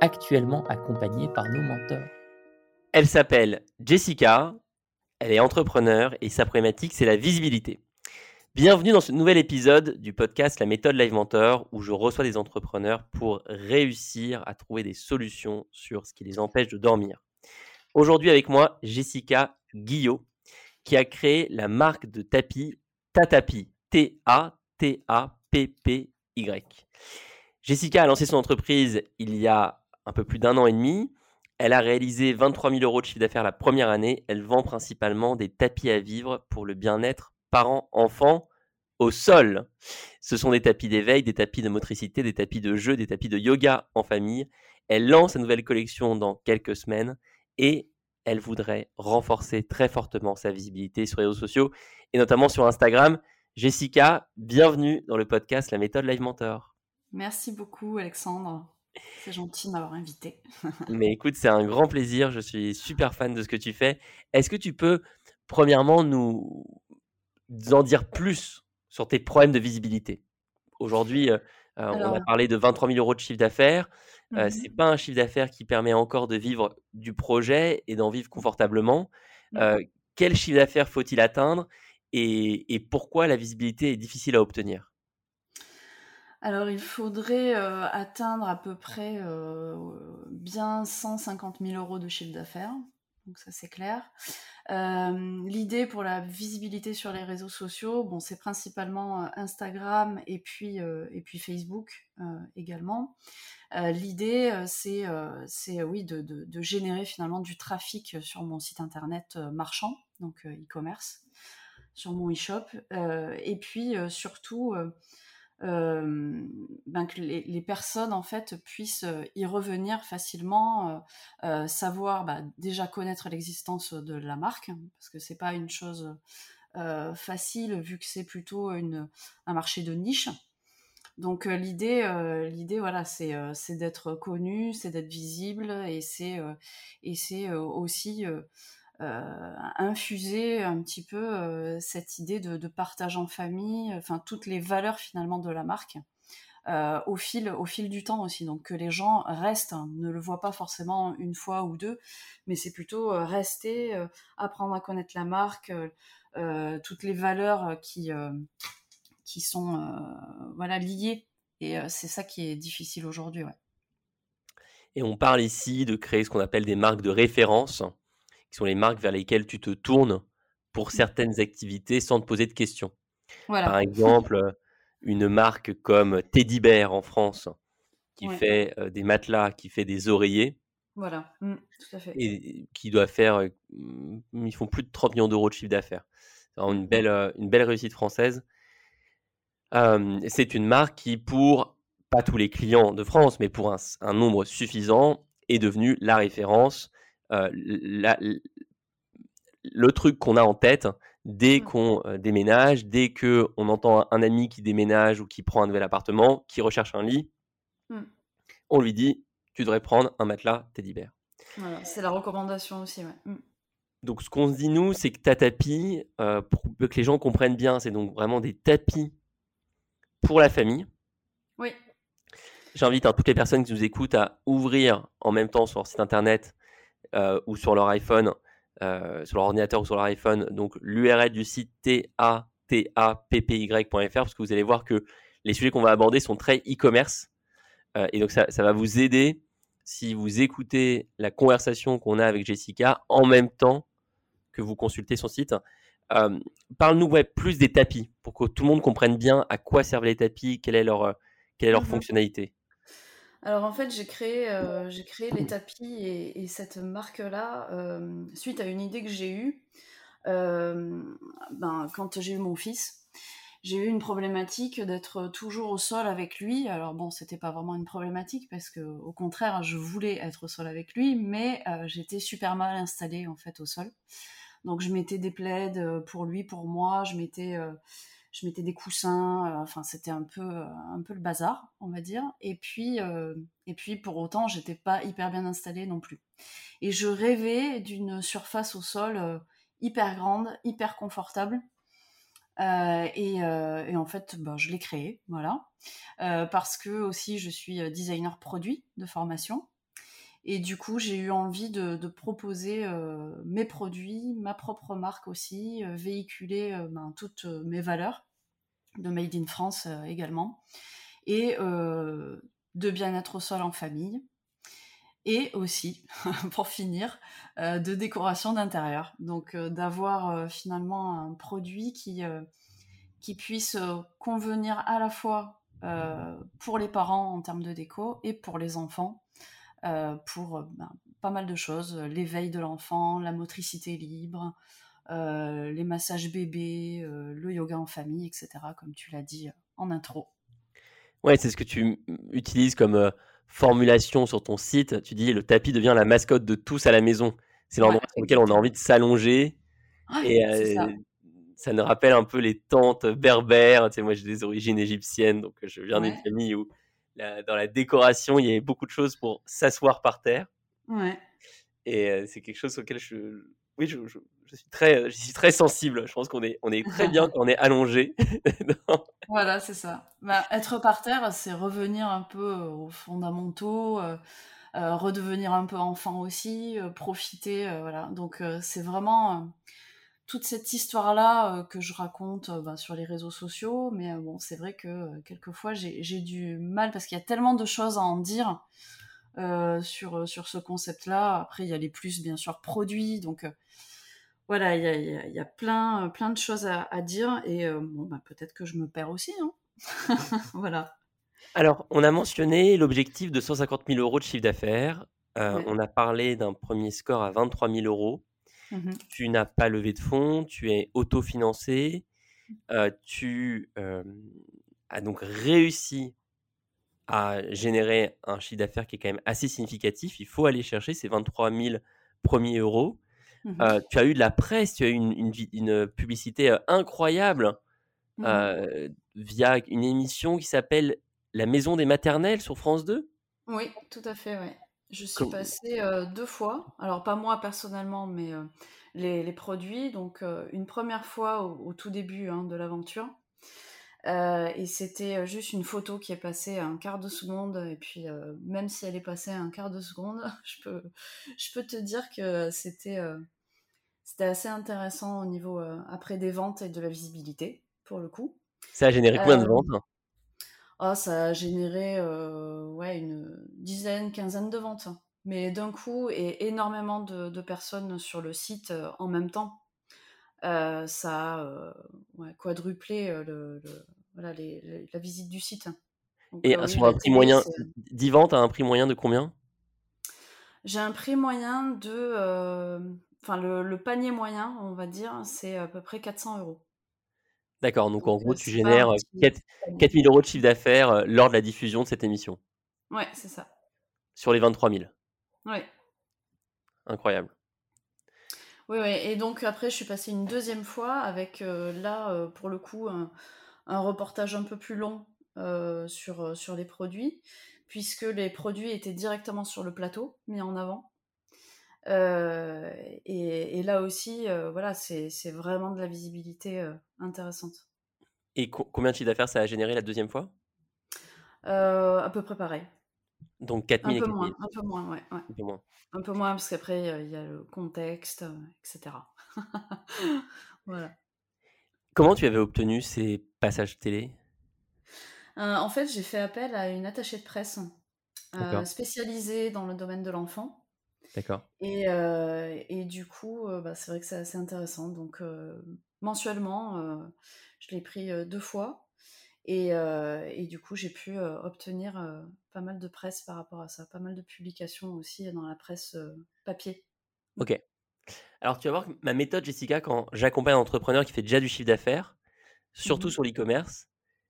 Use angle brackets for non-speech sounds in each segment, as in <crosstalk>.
actuellement accompagnés par nos mentors. Elle s'appelle Jessica, elle est entrepreneur et sa problématique c'est la visibilité. Bienvenue dans ce nouvel épisode du podcast La méthode Live Mentor où je reçois des entrepreneurs pour réussir à trouver des solutions sur ce qui les empêche de dormir. Aujourd'hui avec moi Jessica Guillot qui a créé la marque de tapis Tatapi, T-A-T-A-P-P-Y. Jessica a lancé son entreprise il y a un peu plus d'un an et demi. Elle a réalisé 23 000 euros de chiffre d'affaires la première année. Elle vend principalement des tapis à vivre pour le bien-être parents-enfants au sol. Ce sont des tapis d'éveil, des tapis de motricité, des tapis de jeu, des tapis de yoga en famille. Elle lance sa nouvelle collection dans quelques semaines et elle voudrait renforcer très fortement sa visibilité sur les réseaux sociaux et notamment sur Instagram. Jessica, bienvenue dans le podcast La méthode Live Mentor. Merci beaucoup Alexandre. C'est gentil de m'avoir invité. <laughs> Mais écoute, c'est un grand plaisir. Je suis super fan de ce que tu fais. Est-ce que tu peux, premièrement, nous en dire plus sur tes problèmes de visibilité? Aujourd'hui, euh, euh, on a parlé de 23 000 euros de chiffre d'affaires. Euh, Ce n'est pas un chiffre d'affaires qui permet encore de vivre du projet et d'en vivre confortablement. quel chiffre d'affaires faut-il atteindre et pourquoi la visibilité est difficile à obtenir? Alors, il faudrait euh, atteindre à peu près euh, bien 150 000 euros de chiffre d'affaires. Donc ça c'est clair. Euh, l'idée pour la visibilité sur les réseaux sociaux, bon, c'est principalement Instagram et puis, Facebook également. L'idée, c'est, oui, de, de, générer finalement du trafic sur mon site internet marchand, donc e-commerce, sur mon e-shop. et puis surtout ben que les, personnes en fait puissent y revenir facilement, savoir bah, déjà connaître l'existence de la marque hein, parce que c'est pas une chose facile vu que c'est plutôt une, un marché de niche. Donc l'idée, l'idée voilà, c'est d'être connu, c'est d'être visible et c'est et c'est aussi euh, infuser un petit peu euh, cette idée de, partage en famille, enfin toutes les valeurs finalement de la marque. Euh, au fil au fil du temps aussi. Donc que les gens restent hein, ne le voient pas forcément une fois ou deux mais c'est plutôt rester apprendre à connaître la marque toutes les valeurs qui qui sont voilà liées. Et c'est ça qui est difficile aujourd'hui et on parle ici de créer ce qu'on appelle des marques de référence qui sont les marques vers lesquelles tu te tournes pour mmh. certaines activités sans te poser de questions. Par exemple, une marque comme Teddy Bear en France, qui fait des matelas, qui fait des oreillers. Voilà, mmh, tout à fait. Et qui doit faire, mmh, ils font plus de 30 millions d'euros de chiffre d'affaires. Une belle, une belle réussite française. c'est une marque qui, pour pas tous les clients de France, mais pour un, un nombre suffisant, est devenue la référence le truc qu'on a en tête dès mmh. qu'on déménage, dès que on entend un, ami qui déménage ou qui prend un nouvel appartement, qui recherche un lit, mmh. on lui dit tu devrais prendre un matelas teddy bear. c'est la recommandation aussi. Mmh. Donc ce qu'on se dit nous, c'est que ta tapis, pour que les gens comprennent bien, c'est donc vraiment des tapis pour la famille. Oui. J'invite hein, toutes les personnes qui nous écoutent à ouvrir en même temps sur leur site internet ou sur leur iPhone, euh, sur leur ordinateur ou sur leur iPhone, donc l'URL du site tattappy.fr parce que vous allez voir que les sujets qu'on va aborder sont très e-commerce euh, et donc ça, va vous aider si vous écoutez la conversation qu'on a avec Jessica en même temps que vous consultez son site. Euh, parle-nous plus des tapis pour que tout le monde comprenne bien à quoi servent les tapis, quelle est leur, euh, quelle est leur mmh fonctionnalité. Alors en fait, j'ai créé, euh, j'ai créé les tapis et, cette marque-là suite à une idée que j'ai eue ben, quand j'ai eu mon fils j'ai eu une problématique d'être toujours au sol avec lui. Alors bon, c'était pas vraiment une problématique parce que au contraire, je voulais être au sol avec lui, mais j'étais super mal installée en fait au sol. Donc je mettais des plaides euh, pour lui, pour moi, je mettais, euh, je mettais des coussins, euh, enfin c'était un peu, un peu le bazar, on va dire. Et puis, et puis pour autant, j'étais pas hyper bien installée non plus. Et je rêvais d'une surface au sol hyper grande, hyper confortable. et, en fait, bah, je l'ai créé, voilà. parce que aussi, je suis designer produit de formation. Et du coup, j'ai eu envie de, proposer euh, mes produits, ma propre marque aussi, euh, véhiculer euh, ben, toutes mes valeurs de Made in France également, et de bien-être au sol en famille, et aussi, <laughs> pour finir, de décoration d'intérieur. Donc d'avoir finalement un produit qui, qui puisse convenir à la fois pour les parents en termes de déco et pour les enfants pour euh, ben, pas mal de choses, l'éveil de l'enfant, la motricité libre, euh, les massages bébés, le yoga en famille, etc., comme tu l'as dit en intro. Ouais, c'est ce que tu utilises comme formulation sur ton site. Tu dis le tapis devient la mascotte de tous à la maison. C'est l'endroit sur lequel on a envie de s'allonger. et ça. ça. nous rappelle un peu les tentes berbères. Tu sais, moi, j'ai des origines égyptiennes, donc je viens d'une famille où dans la décoration, il y avait beaucoup de choses pour s'asseoir par terre. Ouais. Et euh, c'est quelque chose auquel je, oui, je, suis très, je suis très sensible. Je pense qu'on est, on est très bien quand on est allongé. <laughs> Voilà, c'est ça. Bah, être par terre, c'est revenir un peu aux fondamentaux, euh, euh, redevenir un peu enfant aussi, profiter, voilà. Donc c'est vraiment toute cette histoire-là euh, que je raconte euh, bah, sur les réseaux sociaux, mais euh, bon, c'est vrai que quelquefois j'ai du mal parce qu'il y a tellement de choses à en dire sur, sur ce concept-là. Après, il y a les plus, bien sûr, produits, donc voilà, il y a, y a, plein, plein de choses à, dire, et bon, bah, peut-être que je me perds aussi, hein <laughs> voilà. Alors, on a mentionné l'objectif de 150 000 euros de chiffre d'affaires. On a parlé d'un premier score à 23 000 euros. Mmh tu n'as pas levé de fonds, tu es autofinancé, euh, tu as donc réussi à générer un chiffre d'affaires qui est quand même assez significatif. Il faut aller chercher ces 23 000 premiers euros. Mmh euh, tu as eu de la presse, tu as eu une, une, publicité incroyable mmh via une émission qui s'appelle La Maison des Maternelles sur France 2. Oui, tout à fait, oui. Je suis passée deux fois, alors pas moi personnellement, mais les, produits. Donc une première fois au, tout début hein, de l'aventure. et c'était juste une photo qui est passée à un quart de seconde. Et puis même si elle est passée à un quart de seconde, <laughs> je peux, je peux te dire que c'était c'était assez intéressant au niveau après des ventes et de la visibilité, pour le coup. Ça a généré combien de ventes? Ah, ça a généré euh, ouais, une dizaine, quinzaine de ventes. Mais d'un coup, et énormément de, personnes sur le site euh, en même temps. Euh, ça a quadruplé le, voilà, la visite du site. et sur un prix moyen, 10 ventes à un prix moyen de combien? J'ai un prix moyen de. Enfin, le, le, panier moyen, on va dire, c'est à peu près 400 euros. D'accord, donc, en gros, tu génères 4, 4000 euros de chiffre d'affaires lors de la diffusion de cette émission. Ouais, c'est ça. Sur les 23 000. Ouais. Incroyable. Oui, oui, et donc après, je suis passée une deuxième fois avec là, pour le coup, un, reportage un peu plus long sur, sur les produits, puisque les produits étaient directement sur le plateau, mis en avant. Euh, et, là aussi, euh, voilà, c'est vraiment de la visibilité euh, intéressante. Et combien de chiffre d'affaires ça a généré la deuxième fois? À peu près pareil. Donc 4000 un peu moins, un peu moins, ouais, Un peu moins. Un peu moins parce qu'après il y a le contexte, etc. <laughs> voilà. Comment tu avais obtenu ces passages télé? En fait, j'ai fait appel à une attachée de presse spécialisée dans le domaine de l'enfant. D'accord. Et, et, du coup, bah, c'est vrai que c'est assez intéressant. Donc, mensuellement, je l'ai pris deux fois. Et, et, du coup, j'ai pu obtenir pas mal de presse par rapport à ça, pas mal de publications aussi dans la presse papier. Ok. Alors, tu vas voir que ma méthode, Jessica, quand j'accompagne un entrepreneur qui fait déjà du chiffre d'affaires, surtout mmh sur l'e-commerce,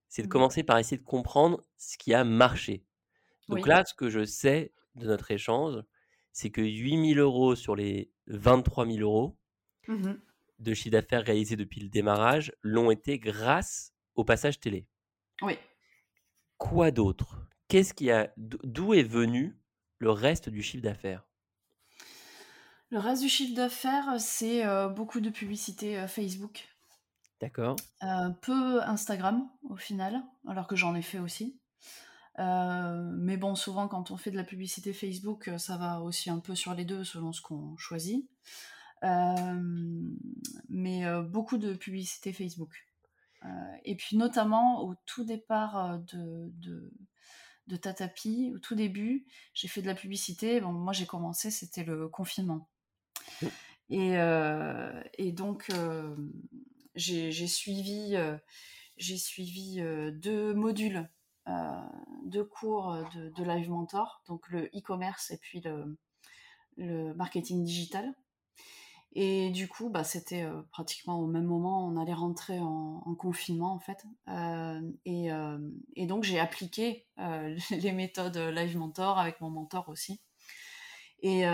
c'est de mmh commencer par essayer de comprendre ce qui a marché. Donc là, ce que je sais de notre échange, c'est que 8000 euros sur les 23 000 euros mmh de chiffre d'affaires réalisé depuis le démarrage l'ont été grâce au passage télé. Oui. Quoi d'autre? Qu'est-ce qui a D'où est venu le reste du chiffre d'affaires? Le reste du chiffre d'affaires, c'est beaucoup de publicité Facebook. D'accord. peu Instagram au final, alors que j'en ai fait aussi. Mais bon, souvent quand on fait de la publicité Facebook, ça va aussi un peu sur les deux selon ce qu'on choisit. mais beaucoup de publicité Facebook. et puis notamment au tout départ de, de, de, Tatapi, au tout début, j'ai fait de la publicité. Bon, moi j'ai commencé, c'était le confinement. Et, et donc j'ai suivi, j'ai suivi deux modules, deux cours de, Live Mentor, donc le e-commerce et puis le, marketing digital. Et du coup, bah, c'était pratiquement au même moment, on allait rentrer en, confinement en fait. et, donc j'ai appliqué <laughs> les méthodes Live Mentor avec mon mentor aussi. Et,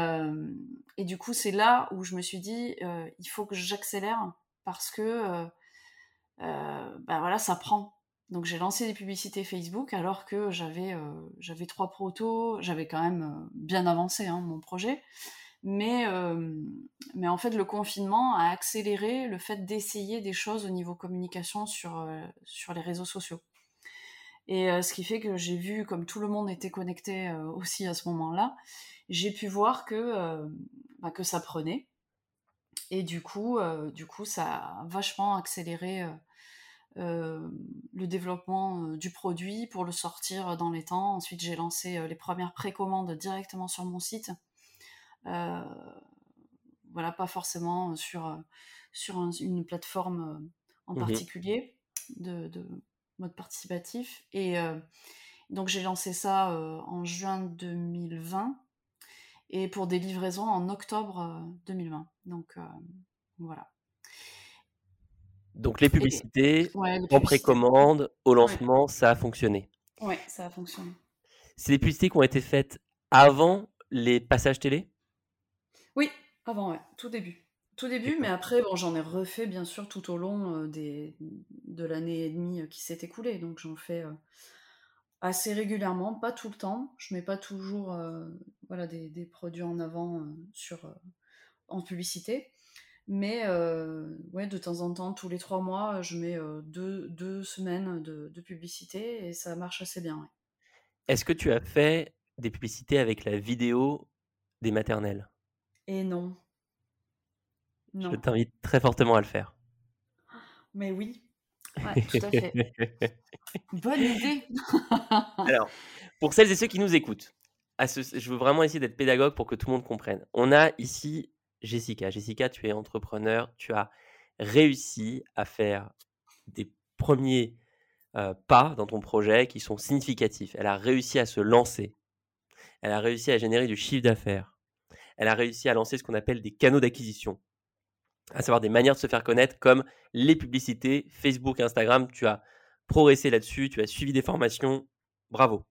et du coup, c'est là où je me suis dit, il faut que j'accélère parce que euh, euh, bah voilà, ça prend. Donc j'ai lancé des publicités Facebook alors que j'avais euh, trois protos, j'avais quand même bien avancé hein, mon projet. Mais, mais en fait, le confinement a accéléré le fait d'essayer des choses au niveau communication sur, sur les réseaux sociaux. Et ce qui fait que j'ai vu, comme tout le monde était connecté aussi à ce moment-là, j'ai pu voir que, bah, que ça prenait. Et du coup, euh, du coup, ça a vachement accéléré euh, euh, le développement du produit pour le sortir dans les temps. Ensuite, j'ai lancé les premières précommandes directement sur mon site. voilà, pas forcément sur, sur une plateforme en mmh particulier de, de, mode participatif. Et donc, j'ai lancé ça en juin 2020 et pour des livraisons en octobre 2020. Euh, Donc euh, voilà. Donc les publicités, en précommande, au lancement, ça a fonctionné. Oui, ça a fonctionné. C'est des publicités qui ont été faites avant les passages télé? Oui, avant, ouais, tout début. Tout début, mais après, bon, j'en ai refait bien sûr tout au long euh, des, de l'année et demie qui s'est écoulée. Donc j'en fais assez régulièrement, pas tout le temps. Je mets pas toujours euh, voilà, des, produits en avant sur, en publicité. Mais ouais, de temps en temps, tous les trois mois, je mets deux, deux, semaines de, publicité et ça marche assez bien. Est-ce que tu as fait des publicités avec la vidéo des maternelles? Et non. non. Je t'invite très fortement à le faire. Mais oui, Ouais, tout à fait. <laughs> Bonne idée. Alors, pour celles et ceux qui nous écoutent, à ce, je veux vraiment essayer d'être pédagogue pour que tout le monde comprenne. On a ici Jessica. Jessica, tu es entrepreneur, tu as réussi à faire des premiers pas dans ton projet qui sont significatifs. Elle a réussi à se lancer. Elle a réussi à générer du chiffre d'affaires. Elle a réussi à lancer ce qu'on appelle des canaux d'acquisition à savoir des manières de se faire connaître comme les publicités, Facebook, Instagram. Tu as progressé là-dessus, tu as suivi des formations. Bravo.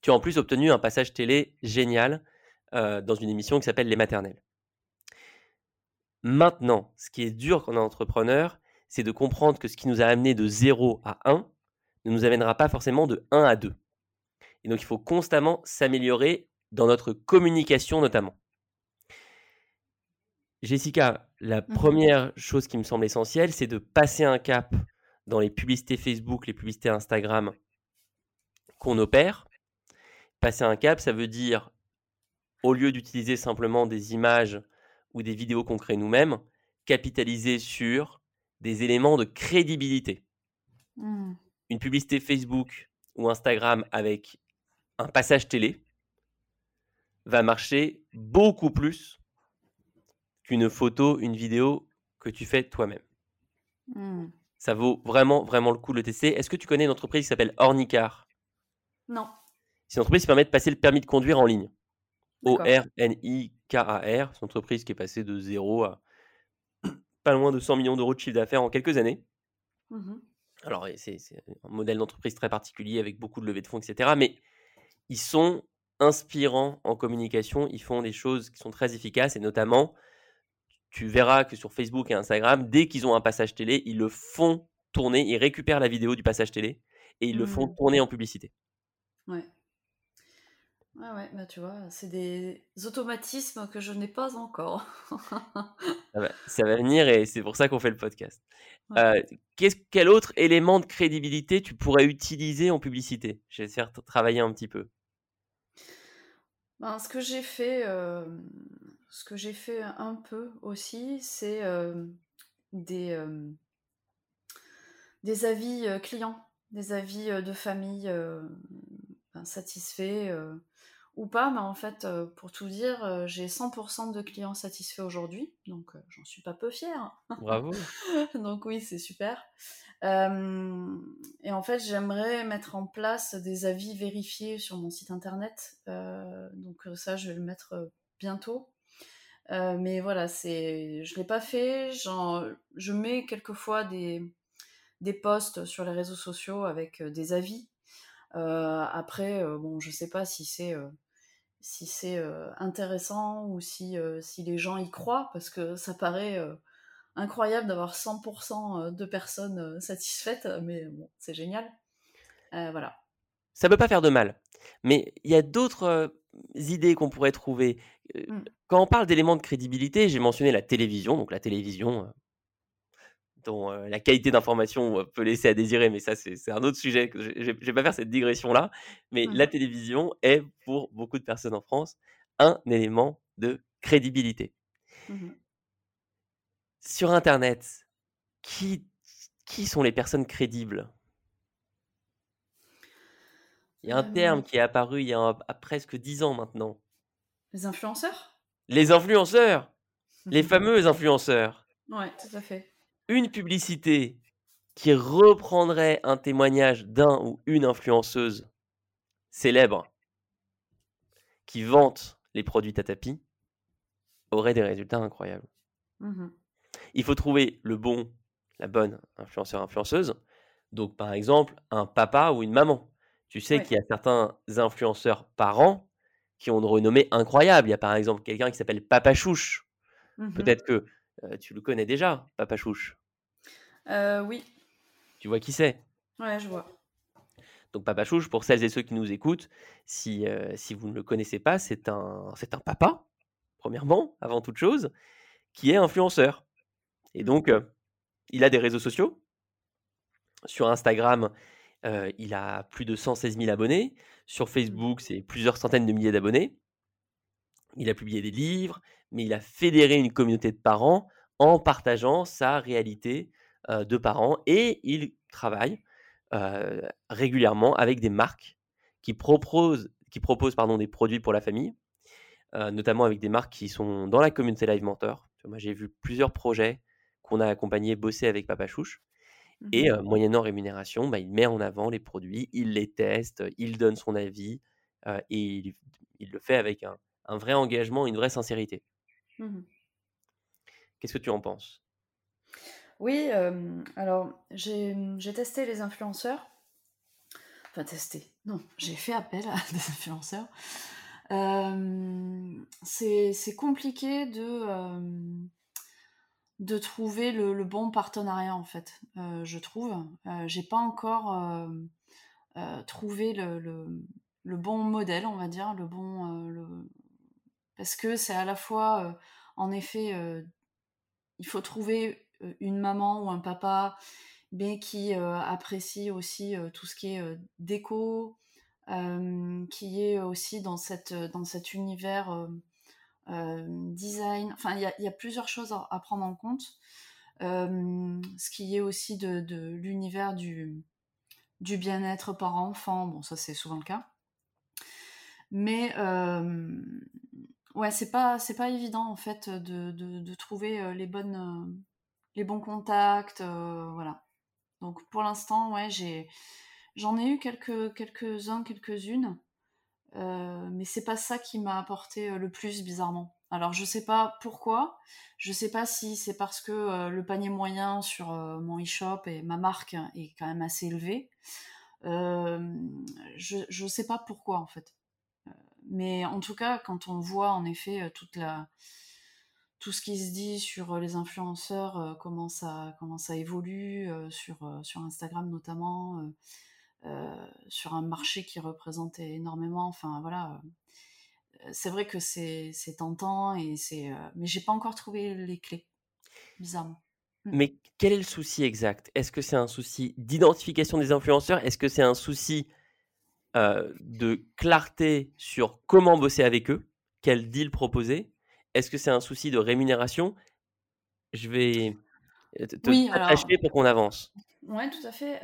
Tu as en plus obtenu un passage télé génial euh, dans une émission qui s'appelle Les Maternelles. Maintenant, ce qui est dur quand on est entrepreneur, c'est de comprendre que ce qui nous a amené de 0 à 1 ne nous amènera pas forcément de 1 à 2. Et donc, il faut constamment s'améliorer dans notre communication notamment. Jessica, la mmh première chose qui me semble essentielle, c'est de passer un cap dans les publicités Facebook, les publicités Instagram qu'on opère. Passer un cap, ça veut dire, au lieu d'utiliser simplement des images ou des vidéos qu'on crée nous-mêmes, capitaliser sur des éléments de crédibilité. Mmh. Une publicité Facebook ou Instagram avec un passage télé va marcher beaucoup plus qu'une photo, une vidéo que tu fais toi-même. Hmm. Ça vaut vraiment, vraiment le coup de le tester. Est-ce que tu connais une entreprise qui s'appelle Ornicar? Non. C'est une entreprise qui permet de passer le permis de conduire en ligne. O-R-N-I-K-A-R. C'est une entreprise qui est passée de zéro à <clears throat> pas loin de 100 millions d'euros de chiffre d'affaires en quelques années. Mhm. Alors, c'est un modèle d'entreprise très particulier avec beaucoup de levées de fonds, etc. Mais ils sont inspirants en communication. Ils font des choses qui sont très efficaces et notamment, tu verras que sur Facebook et Instagram, dès qu'ils ont un passage télé, ils le font tourner. Ils récupèrent la vidéo du passage télé et ils le font Mhm. tourner en publicité. Ouais. Ouais, ouais, bah tu vois, c'est des automatismes que je n'ai pas encore. <laughs> Ça va, ça va venir et c'est pour ça qu'on fait le podcast. Ouais. Euh, quel autre élément de crédibilité tu pourrais utiliser en publicité? Je vais te faire t- travailler un petit peu. Ben, ce que j'ai fait, euh, ce que j'ai fait un peu aussi, c'est euh, des, des avis clients, des avis de famille ben, satisfaits ou pas, mais en fait, euh, pour tout dire, euh, j'ai 100% de clients satisfaits aujourd'hui, donc euh, j'en suis pas peu fière. Bravo. <laughs> Donc oui, c'est super. Euh, et en fait, j'aimerais mettre en place des avis vérifiés sur mon site internet. Euh, donc ça, je vais le mettre bientôt. Euh, mais voilà, c'est, je l'ai pas fait. Je mets quelquefois des des posts sur les réseaux sociaux avec des avis. Euh, après, euh, bon, je sais pas si c'est euh, si c'est intéressant ou si si les gens y croient parce que ça paraît incroyable d'avoir 100% de personnes satisfaites, mais bon, c'est génial. Euh, voilà. Ça peut pas faire de mal. Mais il y a d'autres euh, idées qu'on pourrait trouver. Euh, Mm. Quand on parle d'éléments de crédibilité, j'ai mentionné la télévision. Donc la télévision, dont euh, la qualité d'information euh, peut laisser à désirer, mais ça c'est un autre sujet. que Je je vais pas faire cette digression-là. Mais la Mhm. télévision est, pour beaucoup de personnes en France, un élément de crédibilité. Mhm. Sur Internet, qui, qui sont les personnes crédibles? Il y a un Euh, terme qui est apparu il y a un- à presque 10 ans maintenant. Les influenceurs? Les influenceurs, les <laughs> fameux influenceurs. Ouais, tout à fait. Une publicité qui reprendrait un témoignage d'un ou une influenceuse célèbre qui vante les produits Tatapi aurait des résultats incroyables. Mhm. il faut trouver le bon, la bonne influenceur influenceuse. Donc par exemple, un papa ou une maman. Tu sais Ouais. qu'il y a certains influenceurs parents qui ont une renommée incroyable. Il y a par exemple quelqu'un qui s'appelle Papa Chouche. Mhm. Peut-être que euh, tu le connais déjà, Papa Chouche? Euh, oui, Tu vois qui c'est? Ouais, je vois. Donc Papa Chouche, pour celles et ceux qui nous écoutent, si, euh, si vous ne le connaissez pas, c'est un, c'est un papa, premièrement, avant toute chose, qui est influenceur. Et donc, il a des réseaux sociaux. Sur Instagram, il a plus de 116 000 abonnés. Sur Facebook, c'est plusieurs centaines de milliers d'abonnés. Il a publié des livres, mais il a fédéré une communauté de parents en partageant sa réalité euh, de parents et il travaille euh, régulièrement avec des marques qui proposent, qui proposent pardon, des produits pour la famille, euh, notamment avec des marques qui sont dans la communauté Live Mentor. Moi, j'ai vu plusieurs projets qu'on a accompagnés bosser avec Papa Chouche. Et Mhm. euh, moyennant rémunération, bah, il met en avant les produits, il les teste, il donne son avis et il, il le fait avec un, un vrai engagement, une vraie sincérité. Mhm. Qu'est-ce que tu en penses? Oui, euh, alors j'ai j'ai testé les influenceurs. Enfin, testé. Non, j'ai fait appel à <laughs> des influenceurs. Euh, c'est compliqué de, euh, de trouver le, le bon partenariat, en fait, je trouve. J'ai pas encore trouvé le, le- le bon modèle, on va dire, le bon. Parce que c'est à la fois, en effet, il faut trouver une maman ou un papa, mais qui apprécie aussi tout ce qui est déco, qui est aussi dans, cette, dans cet univers design. Enfin, il y a, plusieurs choses à, prendre en compte. Ce qui est aussi de, l'univers du, du bien-être par enfant, bon, ça c'est souvent le cas. Mais ouais, c'est pas, c'est pas évident en fait de, de, trouver les, bonnes, les bons contacts. voilà. Donc pour l'instant, ouais, j'ai, j'en ai eu quelques, quelques-uns, quelques-unes. mais c'est pas ça qui m'a apporté le plus bizarrement. Alors je sais pas pourquoi, je sais pas si c'est parce que euh, le panier moyen sur euh, mon e-shop et ma marque est quand même assez élevé. Euh, je ne sais pas pourquoi en fait. Mais en tout cas, quand on voit en effet la, tout ce qui se dit sur les influenceurs, comment, ça, comment ça évolue, sur, Instagram notamment, sur un marché qui représente énormément, enfin voilà c'est vrai que c'est tentant et c'est euh, mais j'ai pas encore trouvé les clés bizarrement. Mmh. Mais quel est le souci exact? Est-ce que c'est un souci d'identification des influenceurs? Est-ce que c'est un souci euh, de clarté sur comment bosser avec eux Quel deal proposer Est-ce que c'est un souci de rémunération? Je vais te, oui, pour qu'on avance. Oui, tout à fait.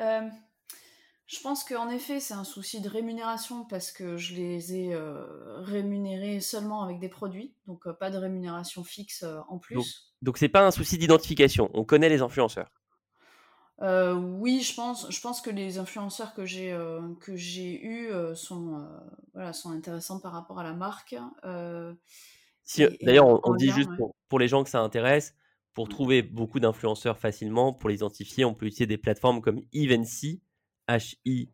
Je pense qu'en effet, c'est un souci de rémunération parce que je les ai euh, rémunérés seulement avec des produits, donc euh, pas de rémunération fixe euh, en plus. Donc, c'est pas un souci d'identification. On connaît les influenceurs. Oui, je pense, je pense que les influenceurs que j'ai que j'ai eu sont voilà sont intéressants par rapport à la marque. D'ailleurs, on, dit juste pour, pour, les gens que ça intéresse, pour mmh. trouver beaucoup d'influenceurs facilement, pour les identifier, on peut utiliser des plateformes comme Evency H-I-V-E-N-C-Y.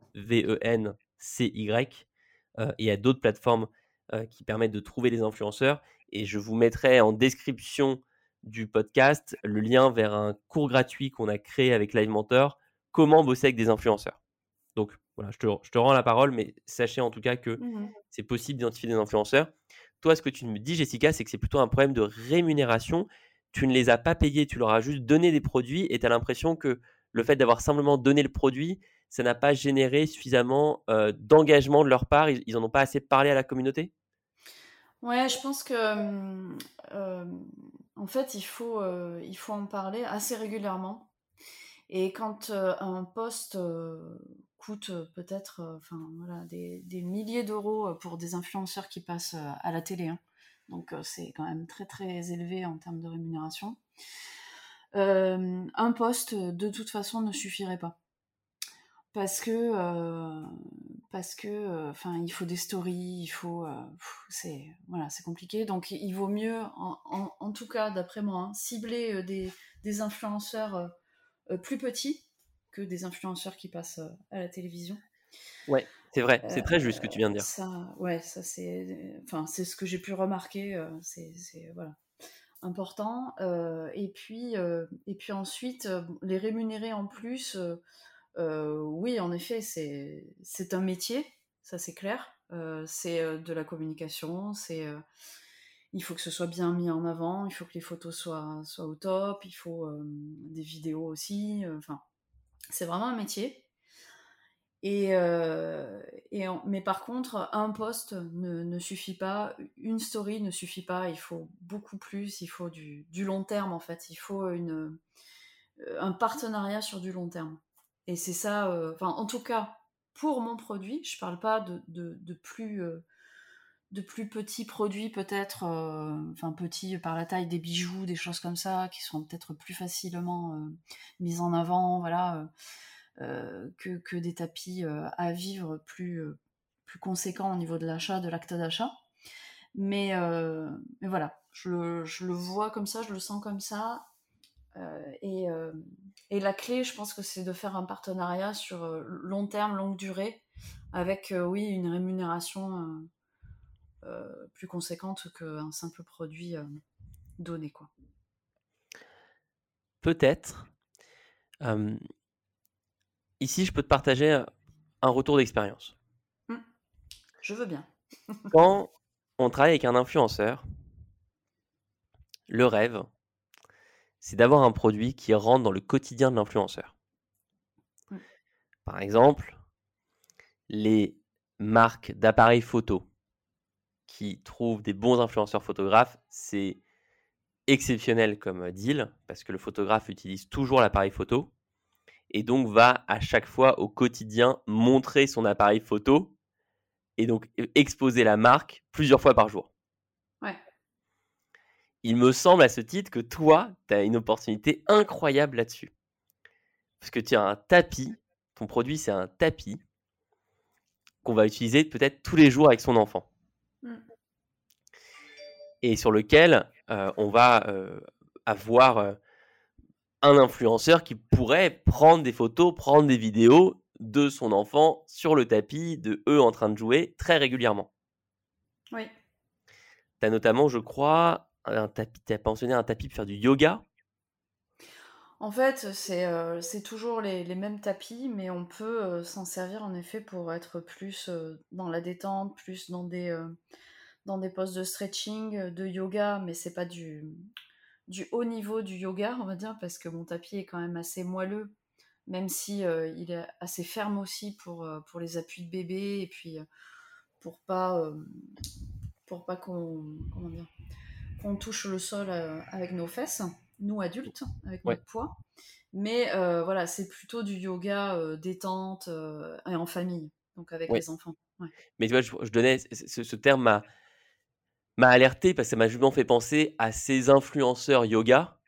Euh, et il y a d'autres plateformes euh, qui permettent de trouver des influenceurs. Et je vous mettrai en description du podcast le lien vers un cours gratuit qu'on a créé avec Live Mentor, comment bosser avec des influenceurs. Donc voilà, je te, je te rends la parole, mais sachez en tout cas que mmh c'est possible d'identifier des influenceurs. Toi, ce que tu me dis, Jessica, c'est que c'est plutôt un problème de rémunération. Tu ne les as pas payés, tu leur as juste donné des produits et tu as l'impression que le fait d'avoir simplement donné le produit, ça n'a pas généré suffisamment euh, d'engagement de leur part Ils n'en ont pas assez parlé à la communauté? Ouais, je pense que euh, en fait, il faut, euh, il faut en parler assez régulièrement. Et quand un poste coûte peut-être des, milliers d'euros pour des influenceurs qui passent à la télé, hein. donc c'est quand même très très élevé en termes de rémunération, un poste de toute façon ne suffirait pas parce que euh, parce que euh, enfin il faut des stories il faut euh, c'est voilà c'est compliqué. Donc il vaut mieux en, tout cas d'après moi hein, cibler des, des, influenceurs plus petits que des influenceurs qui passent à la télévision. Ouais c'est vrai c'est très juste ce que tu viens de dire. Ça ouais ça c'est enfin c'est ce que j'ai pu remarquer c'est voilà important. Et puis et puis ensuite les rémunérer en plus euh, oui, en effet, c'est un métier, ça c'est clair. Euh, c'est euh, de la communication, il faut que ce soit bien mis en avant, il faut que les photos soient, au top, il faut des vidéos aussi. Enfin, c'est vraiment un métier. Mais par contre, un post ne, suffit pas, une story ne suffit pas, il faut beaucoup plus, il faut du, long terme en fait, il faut un partenariat sur du long terme. Et c'est ça, euh, en tout cas, pour mon produit, je parle pas de, plus, euh, de plus petits produits, peut-être, euh, enfin, petits par la taille des bijoux, des choses comme ça, qui sont peut-être plus facilement mis en avant, voilà, que, que, des tapis à vivre plus, plus conséquents au niveau de l'achat, de l'acte d'achat. Mais, voilà, je, le vois comme ça, je le sens comme ça, euh, et, euh, et, la clé, je pense que c'est de faire un partenariat sur euh, long terme, longue durée, avec, oui, une rémunération plus conséquente qu'un simple produit donné. Quoi. Peut-être. ici, je peux te partager un retour d'expérience. Mmh. Je veux bien. <laughs> Quand on travaille avec un influenceur, le rêve, c'est d'avoir un produit qui rentre dans le quotidien de l'influenceur. Mmh. Par exemple, les marques d'appareils photo qui trouvent des bons influenceurs photographes, c'est exceptionnel comme deal parce que le photographe utilise toujours l'appareil photo et donc va à chaque fois au quotidien montrer son appareil photo et donc exposer la marque plusieurs fois par jour. Il me semble à ce titre que toi, tu as une opportunité incroyable là-dessus. Parce que tu as un tapis, ton produit c'est un tapis qu'on va utiliser peut-être tous les jours avec son enfant. Mm. Et sur lequel euh, on va euh, avoir euh, un influenceur qui pourrait prendre des photos, prendre des vidéos de son enfant sur le tapis, de eux en train de jouer très régulièrement. Oui. Tu as notamment, je crois, un tapis, tu as mentionné un tapis pour faire du yoga? En fait, c'est toujours les, les mêmes tapis, mais on peut s'en servir en effet pour être plus dans la détente, plus dans des, dans des postes de stretching, de yoga, mais c'est pas du, du haut niveau du yoga, on va dire, parce que mon tapis est quand même assez moelleux, même si il est assez ferme aussi pour, pour les appuis de bébé et puis pour pas, pour pas qu'on comment dire, qu'on touche le sol euh, avec nos fesses, nous adultes, avec Ouais. notre poids. Mais euh, voilà, c'est plutôt du yoga euh, détente euh, et en famille, donc avec Ouais. les enfants. Ouais. Mais tu vois, je, je donnais ce, terme m'a m'a alerté parce que ça m'a justement fait penser à ces influenceurs yoga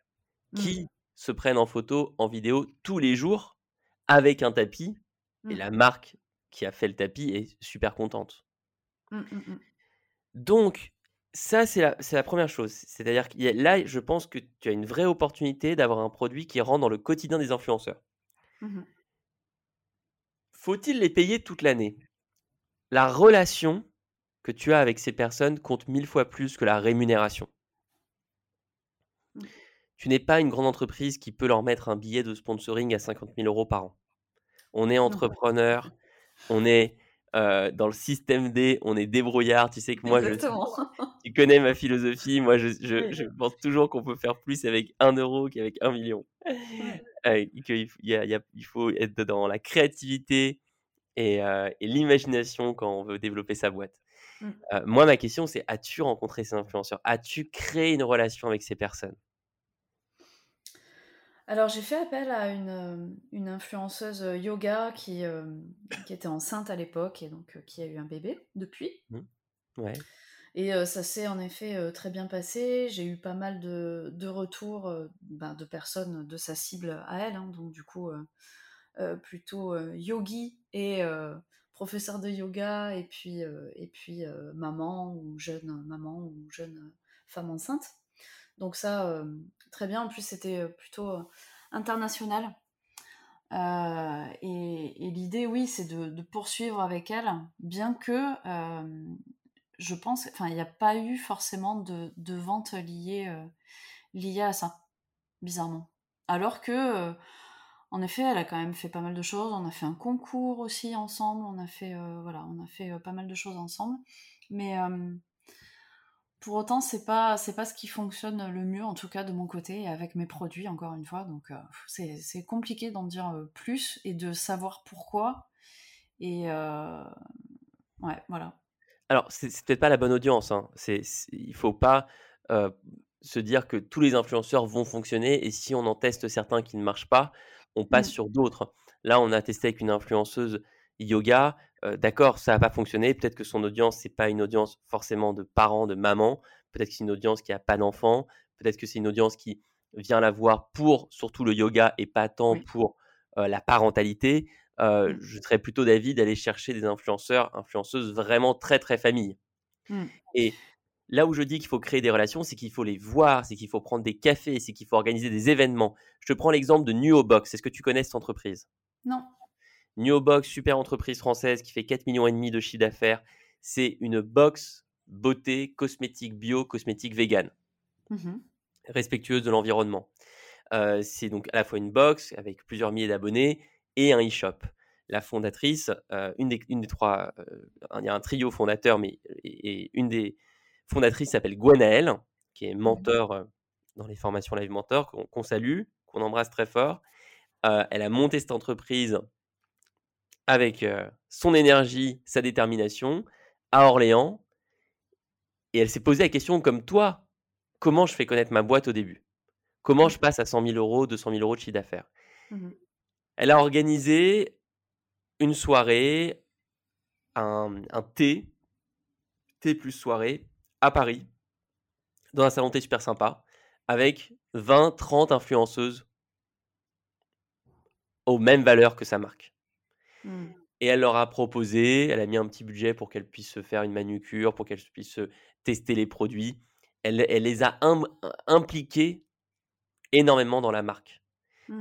Mm. qui se prennent en photo, en vidéo tous les jours avec un tapis et Mm. la marque qui a fait le tapis est super contente. Mm, mm, mm. Donc, ça, c'est la, première chose. C'est-à-dire que là, je pense que tu as une vraie opportunité d'avoir un produit qui rentre dans le quotidien des influenceurs. Mhm. Faut-il les payer toute l'année? La relation que tu as avec ces personnes compte mille fois plus que la rémunération. Mm. Tu n'es pas une grande entreprise qui peut leur mettre un billet de sponsoring à 50 000 euros par an. On est entrepreneur, on est euh, dans le système D, on est débrouillard. Tu sais que moi, je, <laughs> tu connais ma philosophie. Moi, je, je- Oui. je pense toujours qu'on peut faire plus avec un euro qu'avec un million. <laughs> Euh, qu'il il y a- il y a- il faut être dans la créativité et, euh, et l'imagination quand on veut développer sa boîte. Mm. Euh, moi, ma question, c'est as-tu rencontré ces influenceurs? As-tu créé une relation avec ces personnes? Alors j'ai fait appel à une, euh, une influenceuse euh, yoga qui, euh, qui était enceinte à l'époque et donc euh, qui a eu un bébé depuis. Ouais. Et euh, ça s'est en effet très bien passé. J'ai eu pas mal de, de retours ben, de personnes de sa cible à elle, hein, donc du coup plutôt yogi et professeur de yoga et puis, et puis maman ou jeune maman ou jeune femme enceinte. Donc ça, euh, très bien. En plus, c'était euh, plutôt euh, international. Et l'idée, oui, c'est de, poursuivre avec elle, bien que je pense, enfin, il n'y a pas eu forcément de, vente liée, à ça, bizarrement. Alors que, en effet, elle a quand même fait pas mal de choses. On a fait un concours aussi ensemble. On a fait, voilà, on a fait pas mal de choses ensemble. Mais pour autant, c'est pas, c'est pas ce qui fonctionne le mieux, en tout cas de mon côté, et avec mes produits, encore une fois. Donc, euh, c'est, compliqué d'en dire euh, plus et de savoir pourquoi. Et euh, ouais, voilà. Alors, c'est peut-être pas la bonne audience. Hein. C'est, il faut pas euh, se dire que tous les influenceurs vont fonctionner et si on en teste certains qui ne marchent pas, on passe Mm. sur d'autres. Là, on a testé avec une influenceuse yoga. euh, D'accord, ça n'a pas fonctionné. Peut-être que son audience, c'est pas une audience forcément de parents, de mamans. Peut-être que c'est une audience qui a pas d'enfants. Peut-être que c'est une audience qui vient la voir pour surtout le yoga et pas tant Oui. pour euh, la parentalité. Euh, Mm. je serais plutôt d'avis d'aller chercher des influenceurs, influenceuses vraiment très très famille. Mm. Et là où je dis qu'il faut créer des relations, c'est qu'il faut les voir, c'est qu'il faut prendre des cafés, c'est qu'il faut organiser des événements. Je te prends l'exemple de Nuobox. Est-ce que tu connais cette entreprise? Non. Nuobox, super entreprise française qui fait 4 millions et demi de chiffre d'affaires. C'est une box beauté, cosmétique bio, cosmétique vegan, Mhm. respectueuse de l'environnement. Euh, c'est donc à la fois une box avec plusieurs milliers d'abonnés et un e-shop. La fondatrice, euh, une, des, une des trois, euh, il y a un trio fondateur, mais et, et une des fondatrices s'appelle Gwenaëlle, qui est mentor dans les formations Live Mentor, qu'on salue, qu'on embrasse très fort. Elle a monté cette entreprise avec son énergie, sa détermination, à Orléans, et elle s'est posé la question comme toi, comment je fais connaître ma boîte au début? Comment je passe à 100 000 euros, 200 000 euros de chiffre d'affaires? Mhm. Elle a organisé une soirée un, un thé, thé plus soirée, à Paris, dans un salon thé super sympa, avec 20, 30 influenceuses aux mêmes valeurs que sa marque. Mmh. Et elle leur a proposé, elle a mis un petit budget pour qu'elles puissent se faire une manucure, pour qu'elles puissent tester les produits. Elle, elle les a im- impliquées énormément dans la marque.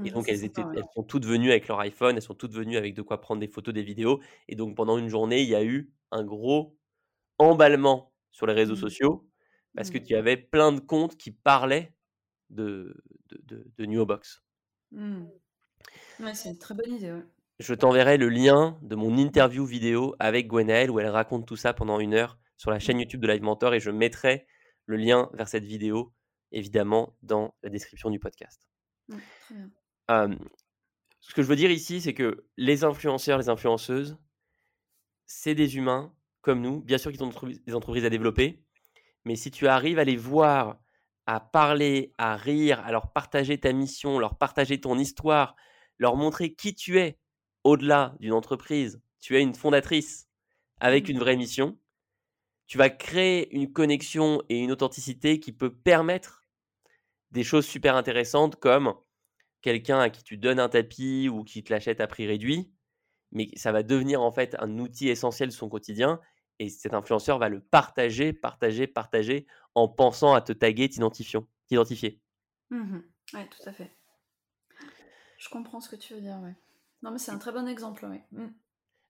Et Mmh, donc, elles, étaient, sont toutes venues avec leur iPhone, elles sont toutes venues avec de quoi prendre des photos, des vidéos. Et donc, pendant une journée, il y a eu un gros emballement sur les réseaux Mmh. sociaux parce que tu avais plein de comptes qui parlaient de, de, de, de New Box. Mmh. Ouais, c'est une très bonne idée, ouais. Je t'enverrai le lien de mon interview vidéo avec Gwenaëlle où elle raconte tout ça pendant une heure sur la chaîne. YouTube de Live Mentor et je mettrai le lien vers cette vidéo évidemment dans la description du podcast. Très bien. Euh, ce que je veux dire ici, c'est que les influenceurs, les influenceuses, c'est des humains comme nous. Bien sûr qu'ils ont des entreprises à développer, mais si tu arrives à les voir, à parler, à rire, à leur partager ta mission, leur partager ton histoire, leur montrer qui tu es au-delà d'une entreprise, tu es une fondatrice avec Mmh. une vraie mission, tu vas créer une connexion et une authenticité qui peut permettre des choses super intéressantes comme quelqu'un à qui tu donnes un tapis ou qui te l'achète à prix réduit, mais ça va devenir en fait un outil essentiel de son quotidien et cet influenceur va le partager, partager, partager en pensant à te taguer, t'identifier. Mmh Ouais, tout à fait. Je comprends ce que tu veux dire, ouais. Non, mais c'est un très bon exemple. Mmh.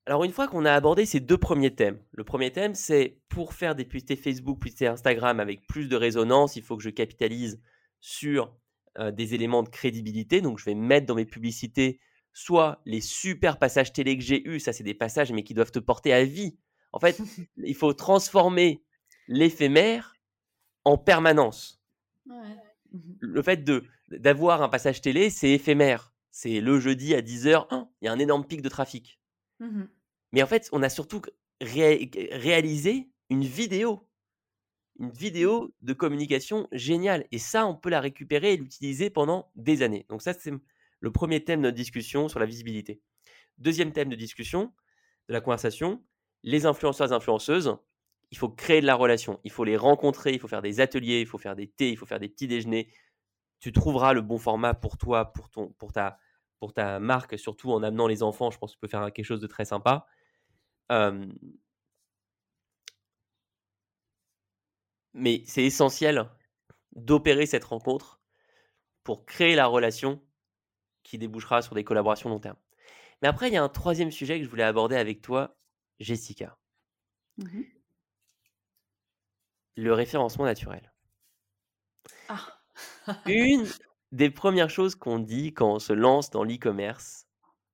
Alors une fois qu'on a abordé ces deux premiers thèmes, le premier thème c'est pour faire des publicités Facebook, publicités Instagram avec plus de résonance, il faut que je capitalise sur euh, des éléments de crédibilité. Donc je vais mettre dans mes publicités soit les super passages télé que j'ai eus, ça c'est des passages mais qui doivent te porter à vie. En fait, <laughs> il faut transformer l'éphémère en permanence. Ouais. Le fait de d'avoir un passage télé, c'est éphémère. C'est le jeudi à 10h, il y a un énorme pic de trafic. Mmh Mais en fait, on a surtout ré- réalisé une vidéo. Une vidéo de communication géniale. Et ça, on peut la récupérer et l'utiliser pendant des années. Donc ça, c'est le premier thème de notre discussion sur la visibilité. Deuxième thème de discussion de la conversation, les influenceurs et influenceuses. Il faut créer de la relation. Il faut les rencontrer. Il faut faire des ateliers. Il faut faire des thés. Il faut faire des petits déjeuners. Tu trouveras le bon format pour toi, pour, ton, pour, ta, pour ta marque, surtout en amenant les enfants. Je pense que tu peux faire quelque chose de très sympa. Euh, mais c'est essentiel d'opérer cette rencontre pour créer la relation qui débouchera sur des collaborations long terme. Mais après, il y a un troisième sujet que je voulais aborder avec toi, Jessica. Mmh Le référencement naturel. Ah. Une des premières choses qu'on dit quand on se lance dans l'e-commerce,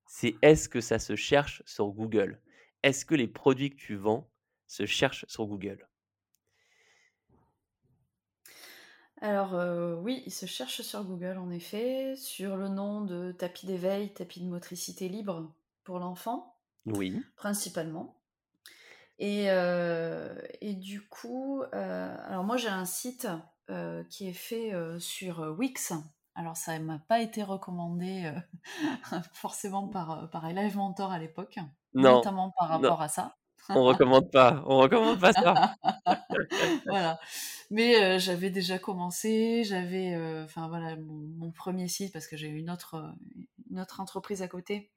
c'est est-ce que ça se cherche sur Google? Est-ce que les produits que tu vends se cherchent sur Google? Alors euh, oui, il se cherche sur Google en effet, sur le nom de tapis d'éveil, tapis de motricité libre pour l'enfant, Oui. principalement. Et, euh, et du coup, euh, alors moi j'ai un site euh, qui est fait sur Wix. Alors ça m'a pas été recommandé euh, <laughs> forcément par, par Live Mentor à l'époque, notamment par non, rapport à ça. on recommande pas, on recommande pas ça. <laughs> voilà. Mais euh, j'avais déjà commencé, j'avais, euh, enfin voilà, mon, mon premier site parce que j'ai une autre, euh, une autre entreprise à côté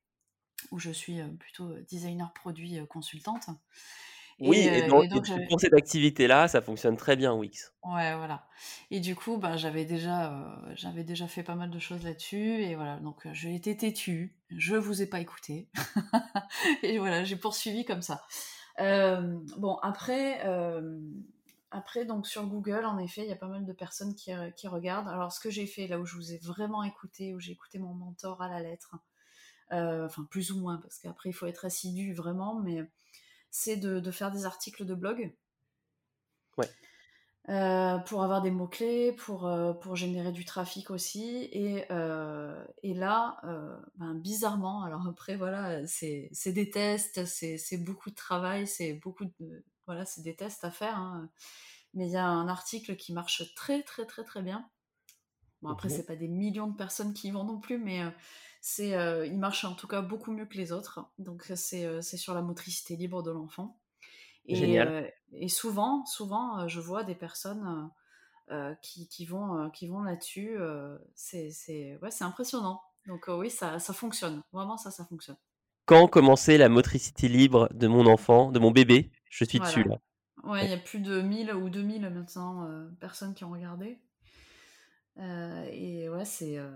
où je suis euh, plutôt euh, designer produit euh, consultante. Oui, Et, et, donc, et pour cette activité-là, ça fonctionne très bien, Wix. ouais, voilà. Et du coup, ben, j'avais déjà, euh, j'avais déjà fait pas mal de choses là-dessus et voilà. Donc j'ai été têtue, je vous ai pas écouté <laughs> et voilà, j'ai poursuivi comme ça. Euh, bon, après, euh, après, donc sur Google, en effet, il y a pas mal de personnes qui, qui regardent. Alors, ce que j'ai fait, là où je vous ai vraiment écouté, où j'ai écouté mon mentor à la lettre, enfin plus ou moins, parce qu'après, il faut être assidu vraiment, mais c'est de, de faire des articles de blog. Ouais. Euh, pour avoir des mots-clés, pour, euh, pour générer du trafic aussi. Et, euh, et là, ben, bizarrement, alors après, voilà, c'est des tests, c'est beaucoup de travail, c'est beaucoup de. Voilà, c'est des tests à faire. hein. Mais il y a un article qui marche très, très, très, très bien. Bon, après, Mhm. c'est pas des millions de personnes qui y vont non plus, mais c'est, euh, il marche en tout cas beaucoup mieux que les autres. Donc, c'est euh, c'est sur la motricité libre de l'enfant. Et, Génial. euh, et souvent, souvent, je vois des personnes qui, qui vont, qui vont là-dessus. c'est c'est- ouais, c'est impressionnant. Donc, oui, ça, ça fonctionne. Vraiment, ça, ça fonctionne. Quand commencer la motricité libre de mon enfant, de mon bébé Je suis dessus là. Ouais, il y a plus de 1000 ou 2000 maintenant euh, personnes qui ont regardé. Euh, et ouais, c'est euh,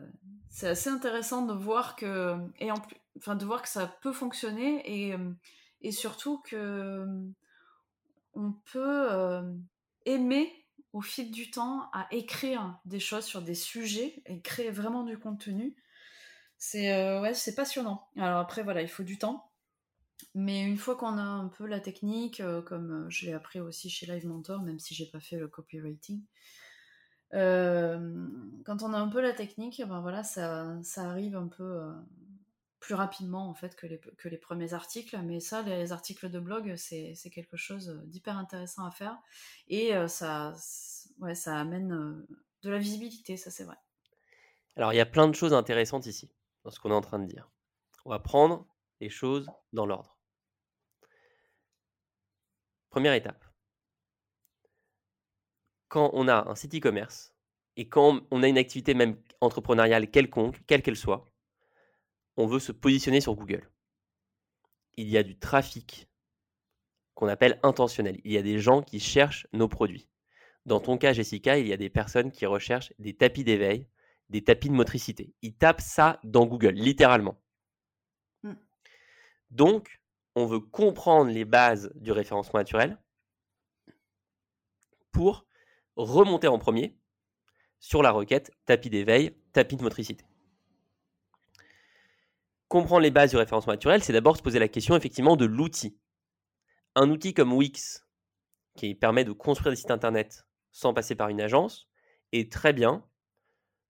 c'est assez intéressant de voir que et enfin de voir que ça peut fonctionner et euh, et surtout que on peut aimer au fil du temps à écrire des choses sur des sujets et créer vraiment du contenu. C'est ouais, c'est passionnant. Alors après voilà, il faut du temps. Mais une fois qu'on a un peu la technique, comme je l'ai appris aussi chez Live Mentor, même si j'ai pas fait le copywriting, quand on a un peu la technique, ben voilà, ça, ça arrive un peu euh, plus rapidement en fait que les, premiers articles. Mais ça, les articles de blog, c'est quelque chose d'hyper intéressant à faire et euh, ça, ouais, ça amène euh, de la visibilité, ça c'est vrai. Alors, il y a plein de choses intéressantes ici, dans ce qu'on est en train de dire. On va prendre les choses dans l'ordre. Première étape. Quand on a un site e-commerce et quand on a une activité même entrepreneuriale quelconque, quelle qu'elle soit, on veut se positionner sur Google. Il y a du trafic qu'on appelle intentionnel. Il y a des gens qui cherchent nos produits. Dans ton cas, Jessica, il y a des personnes qui recherchent des tapis d'éveil, des tapis de motricité. Ils tapent ça dans Google, littéralement. Mm. Donc, on veut comprendre les bases du référencement naturel pour remonter en premier sur la requête tapis d'éveil, tapis de motricité. Comprendre les bases du référencement naturel, c'est d'abord se poser la question effectivement de l'outil. Un outil comme Wix, qui permet de construire des sites internet sans passer par une agence, est très bien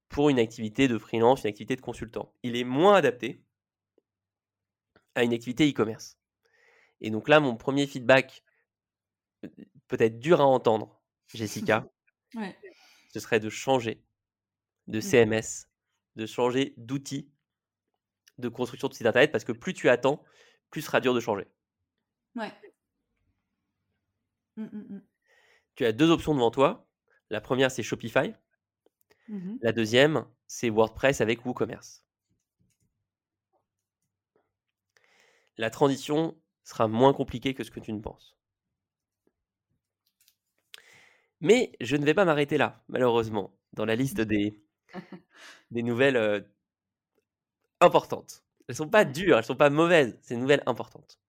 pour une activité de freelance, une activité de consultant. Il est moins adapté à une activité e-commerce. Et donc là, mon premier feedback, euh, peut-être dur à entendre, Jessica, <laughs> Ouais. ce serait de changer de Mm. CMS, de changer d'outil de construction de site internet, parce que plus tu attends, plus ce sera dur de changer. Ouais. Mm, mm, mm. Tu as deux options devant toi. La première, c'est Shopify. La deuxième, c'est WordPress avec WooCommerce. La transition sera moins compliquée que ce que tu ne penses. Mais je ne vais pas m'arrêter là, malheureusement, dans la liste des, <laughs> des nouvelles euh, importantes. Elles ne sont pas dures, elles ne sont pas mauvaises, c'est des nouvelles importantes.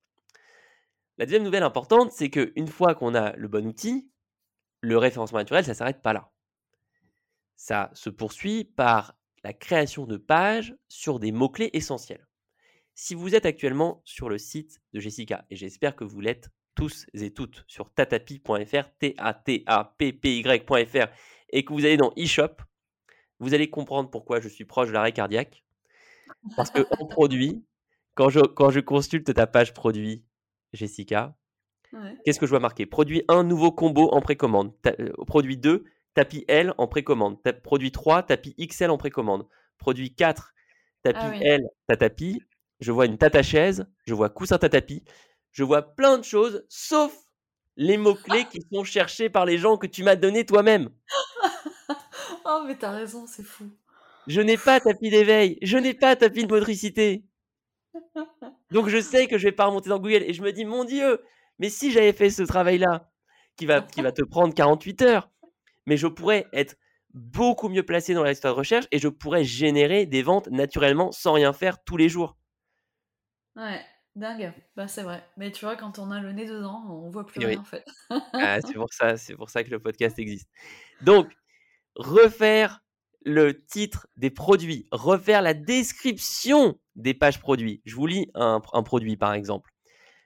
La deuxième nouvelle importante, c'est qu'une fois qu'on a le bon outil, le référencement naturel, ça ne s'arrête pas là. Ça se poursuit par la création de pages sur des mots-clés essentiels. Si vous êtes actuellement sur le site de Jessica, et j'espère que vous l'êtes tous et toutes sur tatapi.fr, T-A-T-A-P-P-Y.fr, et que vous allez dans eShop, vous allez comprendre pourquoi je suis proche de l'arrêt cardiaque. Parce que en produit, quand je, quand je consulte ta page produit, Jessica, Ouais. qu'est-ce que je vois marqué? Produit 1, nouveau combo en précommande. Ta- euh, produit 2, tapis L en précommande. Ta- produit 3, tapis XL en précommande. Produit 4, tapis Ah oui. L, tatapi. Je vois une tata chaise, je vois coussin tatapi. Je vois plein de choses, sauf les mots-clés qui sont cherchés par les gens que tu m'as donnés toi-même. <laughs> Oh, mais t'as raison, c'est fou. Je n'ai pas tapis d'éveil, je n'ai pas tapis de motricité. <laughs> Donc je sais que je vais pas remonter dans Google et je me dis mon Dieu, mais si j'avais fait ce travail-là, qui va, qui va te prendre 48 heures, mais je pourrais être beaucoup mieux placé dans la liste de recherche et je pourrais générer des ventes naturellement sans rien faire tous les jours. Ouais, dingue. Bah, c'est vrai. Mais tu vois, quand on a le nez dedans, on voit plus oui. rien en fait. Ah, <laughs> c'est pour ça, c'est pour ça que le podcast existe. Donc, refaire le titre des produits, refaire la description des pages produits. Je vous lis un, un produit par exemple.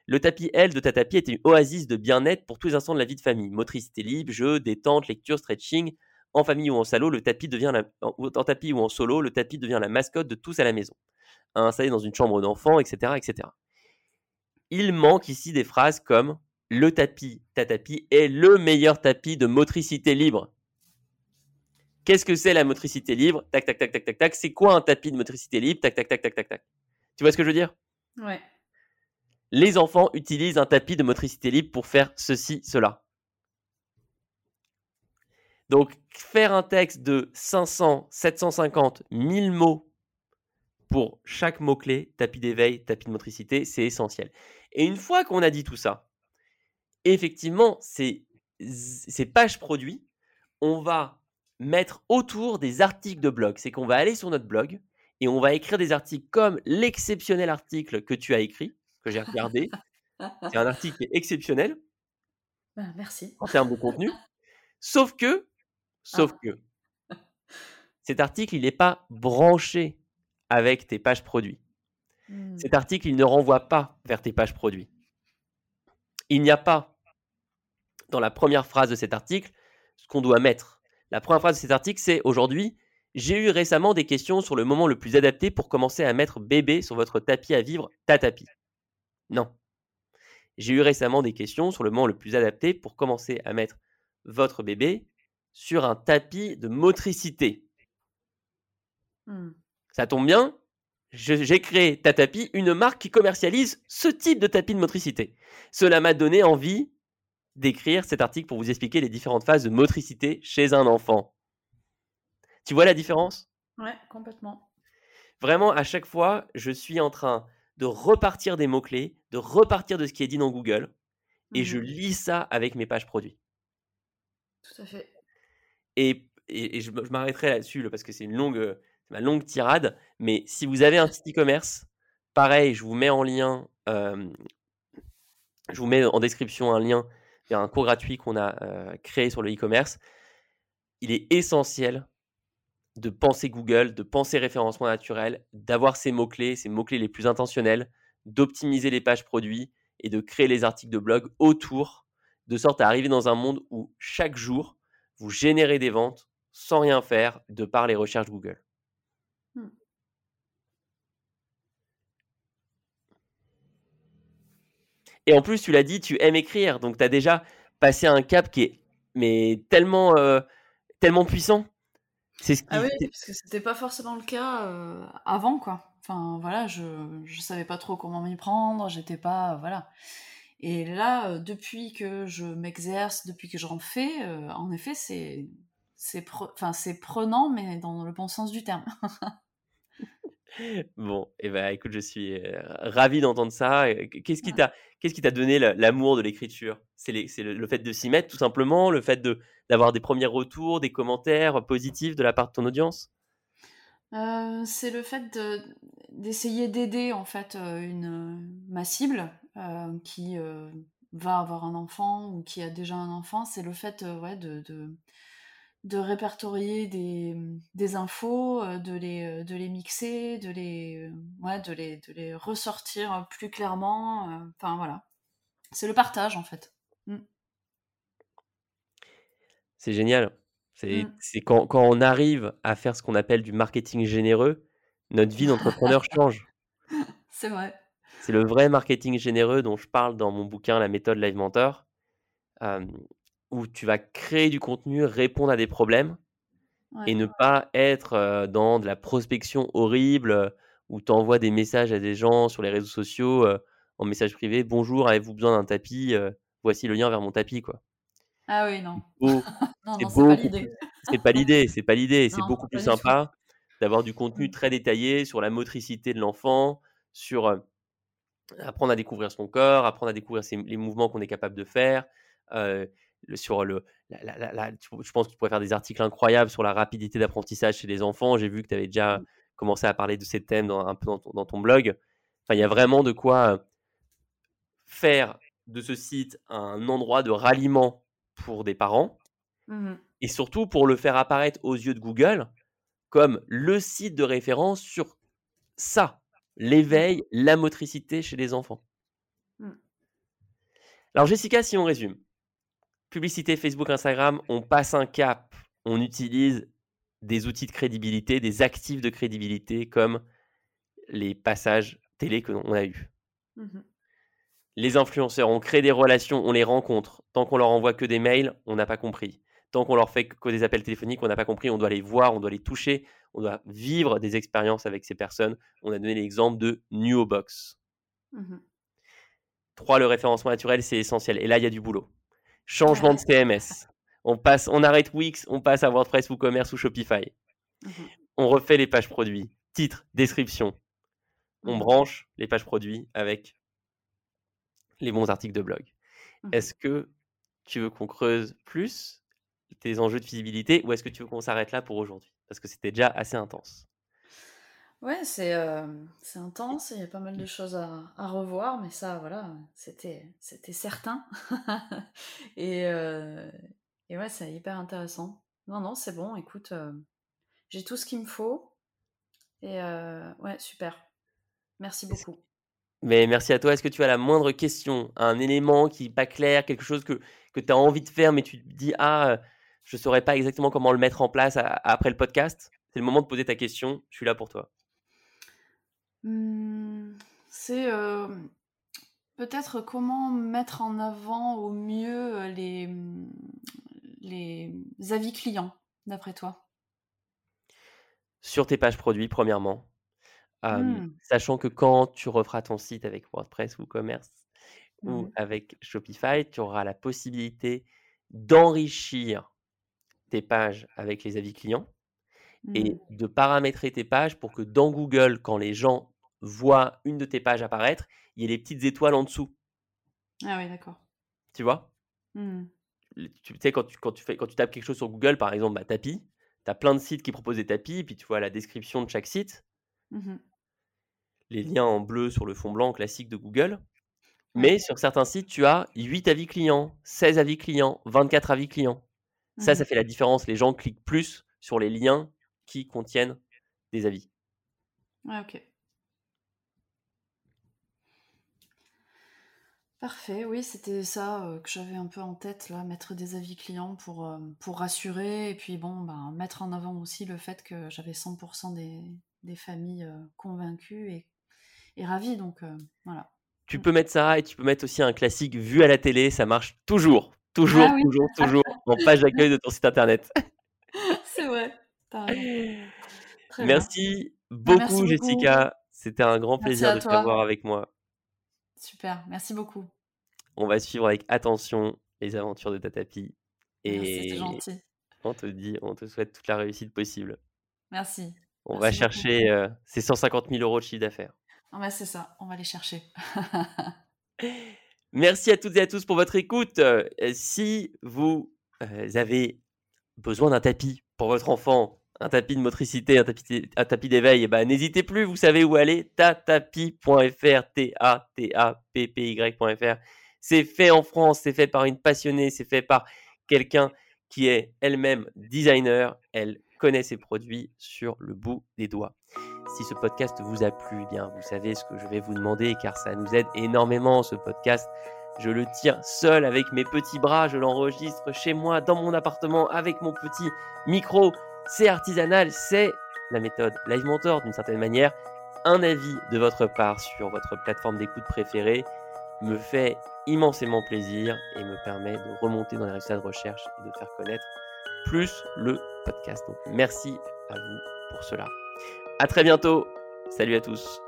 Le tapis L de Tatapi est une oasis de bien-être pour tous les instants de la vie de famille. Motricité libre, jeu, détente, lecture, stretching. En famille ou en solo, le tapis devient la, en, tapis ou en solo, le tapis devient la mascotte de tous à la maison. À installer dans une chambre d'enfant, etc., etc. Il manque ici des phrases comme le tapis Tatapi est le meilleur tapis de motricité libre. Qu'est-ce que c'est la motricité libre? Tac, tac, tac, tac, tac, tac. C'est quoi un tapis de motricité libre? Tac, tac, tac, tac, tac, tac. Tu vois ce que je veux dire? Ouais. Les enfants utilisent un tapis de motricité libre pour faire ceci, cela. Donc, faire un texte de 500, 750, 1000 mots pour chaque mot-clé, tapis d'éveil, tapis de motricité, c'est essentiel. Et une fois qu'on a dit tout ça, effectivement, ces, ces pages produits, on va mettre autour des articles de blog. C'est qu'on va aller sur notre blog et on va écrire des articles comme l'exceptionnel article que tu as écrit, que j'ai regardé. C'est un article qui est exceptionnel. Bah, merci. En termes de contenu. Sauf que, sauf que, cet article, il n'est pas branché avec tes pages produits. Mmh. Cet article, il ne renvoie pas vers tes pages produits. Il n'y a pas, dans la première phrase de cet article, ce qu'on doit mettre. La première phrase de cet article, c'est aujourd'hui, j'ai eu récemment des questions sur le moment le plus adapté pour commencer à mettre bébé sur votre tapis à vivre, ta tapis. Non. J'ai eu récemment des questions sur le moment le plus adapté pour commencer à mettre votre bébé sur un tapis de motricité. Mmh. Ça tombe bien, j'ai créé Tatapi, une marque qui commercialise ce type de tapis de motricité. Cela m'a donné envie d'écrire cet article pour vous expliquer les différentes phases de motricité chez un enfant. Tu vois la différence? Ouais, complètement. Vraiment, à chaque fois, je suis en train de repartir des mots-clés, de repartir de ce qui est dit dans Google, et je mmh lis ça avec mes pages produits. Tout à fait. Et, et, je, m'arrêterai là-dessus parce que c'est une longue, ma longue tirade. Mais si vous avez un site e-commerce, pareil, je vous mets en lien, je vous mets en description un lien vers un cours gratuit qu'on a créé sur le e-commerce. Il est essentiel de penser Google, de penser référencement naturel, d'avoir ces mots-clés, ces mots-clés les plus intentionnels, d'optimiser les pages produits et de créer les articles de blog autour, de sorte à arriver dans un monde où chaque jour, vous générez des ventes sans rien faire de par les recherches Google. Mmh. Et en plus, tu l'as dit, tu aimes écrire, donc tu as déjà passé un cap qui est mais tellement, euh, tellement puissant. C'est ce ah oui, parce que c'était pas forcément le cas euh, avant, quoi. Enfin, voilà, je, je savais pas trop comment m'y prendre, j'étais pas, voilà. Et là, euh, depuis que je m'exerce, depuis que j'en fais, en effet, c'est, c'est, enfin, c'est prenant, mais dans le bon sens du terme. <laughs> Bon, et eh ben, écoute, je suis ravi d'entendre ça. Qu'est-ce qui t'a, qu'est-ce qui t'a donné l'amour de l'écriture? C'est le, fait de s'y mettre, tout simplement, le fait de d'avoir des premiers retours, des commentaires positifs de la part de ton audience? C'est le fait d'essayer d'aider en fait une ma cible qui va avoir un enfant ou qui a déjà un enfant. C'est le fait ouais, de, de répertorier des, des infos, euh, de les, euh, de les mixer, de les, euh, ouais, de les, de les ressortir plus clairement. Enfin voilà. C'est le partage en fait. Mm. C'est génial. C'est mm. quand, quand, on arrive à faire ce qu'on appelle du marketing généreux, notre vie d'entrepreneur <laughs> change. C'est vrai. C'est le vrai marketing généreux dont je parle dans mon bouquin La méthode Live Mentor où tu vas créer du contenu, répondre à des problèmes et ne pas être dans de la prospection horrible où tu envoies des messages à des gens sur les réseaux sociaux en message privé Bonjour, avez-vous besoin d'un tapis Voici le lien vers mon tapis. quoi. Ah oui, non. C'est pas l'idée. C'est pas l'idée. <laughs> C'est beaucoup plus sympa d'avoir du contenu mmh. très détaillé sur la motricité de l'enfant, sur apprendre à découvrir son corps, apprendre à découvrir les mouvements qu'on est capable de faire, sur le, je pense que tu pourrais faire des articles incroyables sur la rapidité d'apprentissage chez les enfants. J'ai vu que tu avais déjà mmh. commencé à parler de ces thèmes dans, un peu dans ton, blog. Enfin, il y a vraiment de quoi faire de ce site un endroit de ralliement pour des parents mmh et surtout pour le faire apparaître aux yeux de Google comme le site de référence sur ça, l'éveil, mmh. la motricité chez les enfants. Alors Jessica, si on résume, publicité Facebook, Instagram, on passe un cap, on utilise des outils de crédibilité, des actifs de crédibilité comme les passages télé que l'on a eus. Mmh les influenceurs, on crée des relations, on les rencontre. Tant qu'on leur envoie que des mails, on n'a pas compris. tant qu'on leur fait que des appels téléphoniques, on n'a pas compris, on doit les voir, on doit les toucher, on doit vivre des expériences avec ces personnes. On a donné l'exemple de Nuobox. Mmh 3. Le référencement naturel, c'est essentiel. Et là, il y a du boulot. Changement de CMS. On, passe, on arrête Wix, on passe à WordPress, WooCommerce ou Shopify. Mmh on refait les pages produits, titre, description. On mmh branche les pages produits avec les bons articles de blog. Est-ce que tu veux qu'on creuse plus tes enjeux de visibilité ou est-ce que tu veux qu'on s'arrête là pour aujourd'hui? Parce que c'était déjà assez intense. Ouais, c'est euh, intense, il y a pas mal de choses à, revoir, mais ça, voilà, c'était certain. <laughs> et, euh, et ouais, c'est hyper intéressant. Non, non, c'est bon, écoute, euh, j'ai tout ce qu'il me faut. Et ouais, super. Merci beaucoup. Mais merci à toi. Est-ce que tu as la moindre question, un élément qui n'est pas clair, quelque chose que, que tu as envie de faire, mais tu te dis, ah, je ne saurais pas exactement comment le mettre en place après le podcast? C'est le moment de poser ta question. Je suis là pour toi. Mmh, c'est euh, peut-être comment mettre en avant au mieux euh, les, mmh, les avis clients, d'après toi? Sur tes pages produits, premièrement. Mmh. Sachant que quand tu referas ton site avec WordPress ou Commerce ou avec Shopify, tu auras la possibilité d'enrichir tes pages avec les avis clients et de paramétrer tes pages pour que dans Google, quand les gens voient une de tes pages apparaître, il y ait les petites étoiles en dessous. Ah oui, d'accord. Tu vois? Mmh. Tu sais, quand tu, quand, tu fais, quand tu tapes quelque chose sur Google, par exemple, bah, tapis, tu as plein de sites qui proposent des tapis, puis tu vois la description de chaque site. Mmh les liens en bleu sur le fond blanc classique de Google. Mais sur certains sites, tu as 8 avis clients, 16 avis clients, 24 avis clients. Ça, ça mmh fait la différence. Les gens cliquent plus sur les liens qui contiennent des avis. Ouais, ok. Parfait, oui, c'était ça euh, que j'avais un peu en tête, là, mettre des avis clients pour, euh, pour rassurer, et puis bon, ben, mettre en avant aussi le fait que j'avais 100% des, des familles euh, convaincues et, et ravies, donc voilà. Tu peux mettre ça, et tu peux mettre aussi un classique vu à la télé, ça marche toujours, toujours, ah toujours, toujours, <laughs> en page d'accueil de ton site internet. <laughs> C'est vrai, Merci bah, beaucoup, Jessica. C'était un grand plaisir de t'avoir avec moi. Super, merci beaucoup. On va suivre avec attention les aventures de Tatapi. Et gentil. on te dit, on te souhaite toute la réussite possible. Merci. On va chercher euh, ces 150 000 euros de chiffre d'affaires. Ah bah, c'est ça, on va les chercher. <laughs> Merci à toutes et à tous pour votre écoute. Euh, si vous euh, avez besoin d'un tapis pour votre enfant, un tapis de motricité, un tapis, un tapis d'éveil, eh ben, n'hésitez plus, vous savez où aller, tatapi.fr, T-A-T-A-P-P-Y.fr. C'est fait en France, c'est fait par une passionnée, c'est fait par quelqu'un qui est elle-même designer, elle connaît ses produits sur le bout des doigts. Si ce podcast vous a plu, eh bien vous savez ce que je vais vous demander car ça nous aide énormément ce podcast. Je le tire seul avec mes petits bras, je l'enregistre chez moi dans mon appartement avec mon petit micro c'est artisanal, c'est la méthode Live Mentor d'une certaine manière. Un avis de votre part sur votre plateforme d'écoute préférée me fait immensément plaisir et me permet de remonter dans les résultats de recherche et de faire connaître plus le podcast. Donc merci à vous pour cela. À très bientôt. Salut à tous.